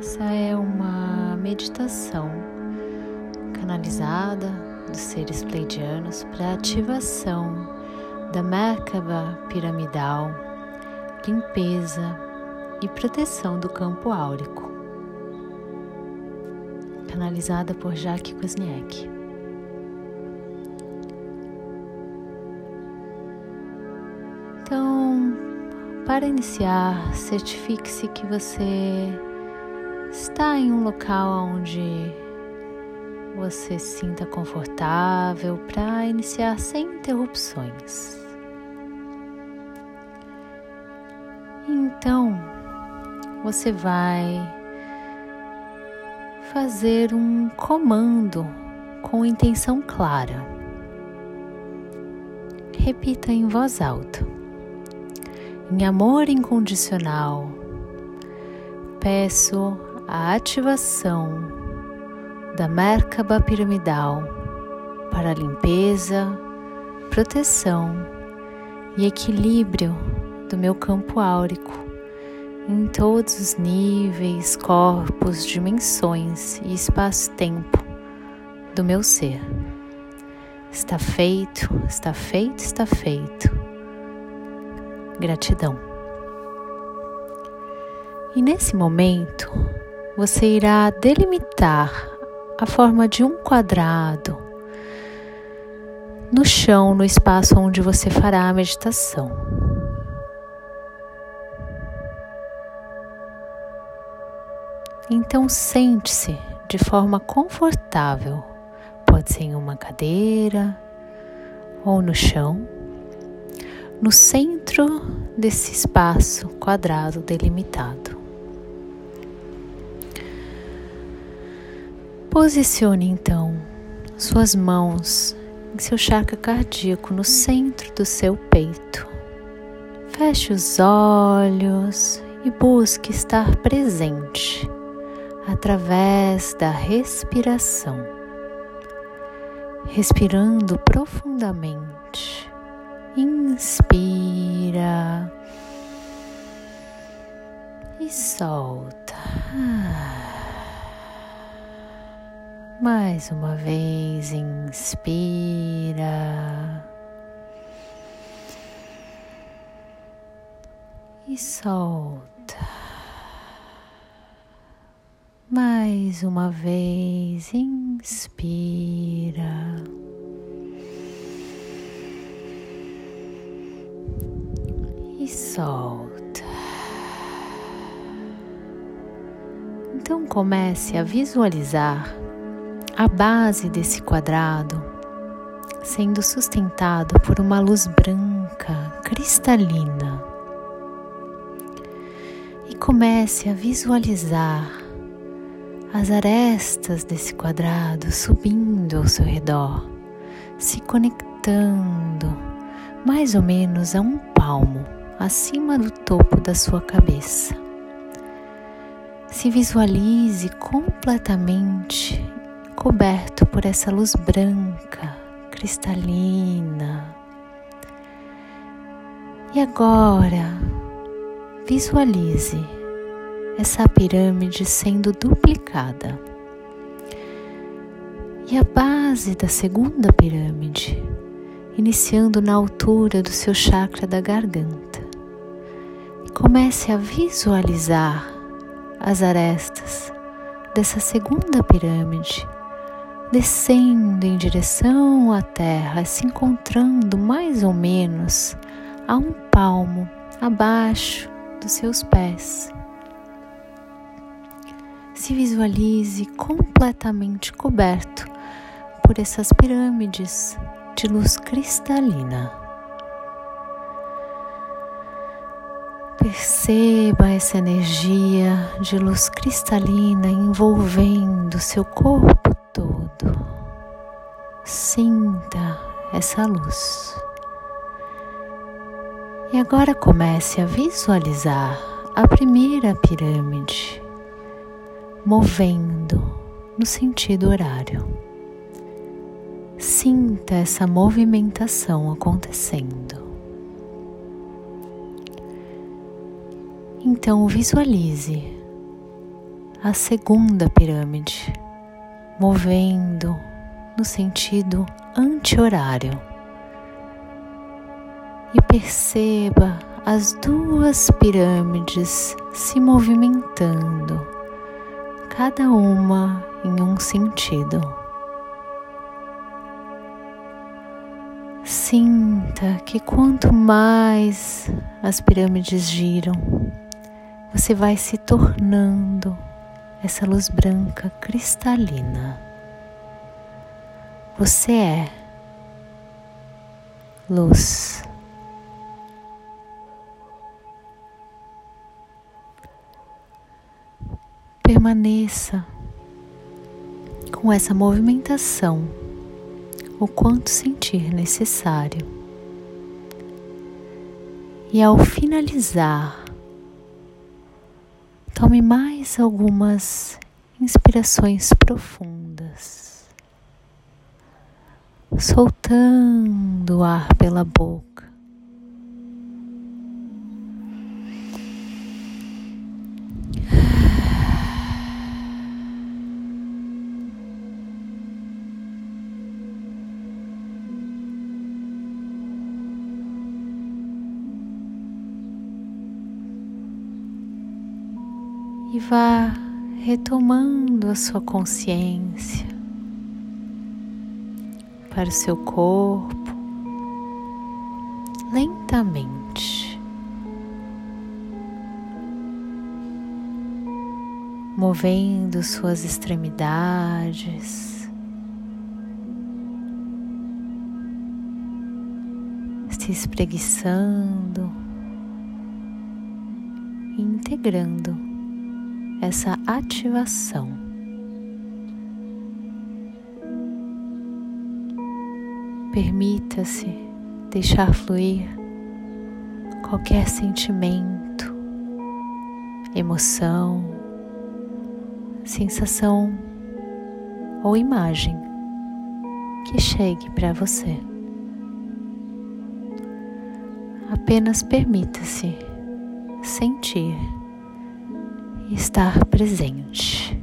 Essa é uma meditação canalizada dos seres pleidianos para ativação da Merkaba piramidal, limpeza e proteção do campo áurico. Canalizada por Jacques Kuzniak. Então, para iniciar, certifique-se que você está em um local onde você se sinta confortável para iniciar sem interrupções. Então, você vai fazer um comando com intenção clara. Repita em voz alta. Em amor incondicional, peço a ativação da Merkaba piramidal para limpeza, proteção e equilíbrio do meu campo áurico em todos os níveis, corpos, dimensões e espaço-tempo do meu ser. Está feito, está feito, está feito. Gratidão. E nesse momento, você irá delimitar a forma de um quadrado no chão, no espaço onde você fará a meditação. Então sente-se de forma confortável, pode ser em uma cadeira ou no chão, no centro desse espaço quadrado delimitado. Posicione então suas mãos em seu chakra cardíaco no centro do seu peito. Feche os olhos e busque estar presente através da respiração. Respirando profundamente. Inspira e solta. Mais uma vez, inspira e solta. Mais uma vez, inspira e solta. Então comece a visualizar a base desse quadrado sendo sustentado por uma luz branca, cristalina. E comece a visualizar as arestas desse quadrado subindo ao seu redor, se conectando mais ou menos a um palmo acima do topo da sua cabeça. Se visualize completamente coberto por essa luz branca, cristalina. E agora, visualize essa pirâmide sendo duplicada. E a base da segunda pirâmide, iniciando na altura do seu chakra da garganta. Comece a visualizar as arestas dessa segunda pirâmide descendo em direção à terra, se encontrando mais ou menos a um palmo abaixo dos seus pés. Se visualize completamente coberto por essas pirâmides de luz cristalina. Perceba essa energia de luz cristalina envolvendo seu corpo. Sinta essa luz. E agora comece a visualizar a primeira pirâmide movendo no sentido horário. Sinta essa movimentação acontecendo. Então visualize a segunda pirâmide, movendo no sentido anti-horário. E perceba as duas pirâmides se movimentando, cada uma em um sentido. Sinta que quanto mais as pirâmides giram, você vai se tornando essa luz branca cristalina. Você é luz. Permaneça com essa movimentação o quanto sentir necessário. E ao finalizar, Tome mais algumas inspirações profundas, soltando o ar pela boca. e vá retomando a sua consciência para o seu corpo lentamente, movendo suas extremidades, se espreguiçando, integrando essa ativação. Permita-se deixar fluir qualquer sentimento, emoção, sensação ou imagem que chegue para você. Apenas permita-se sentir estar presente.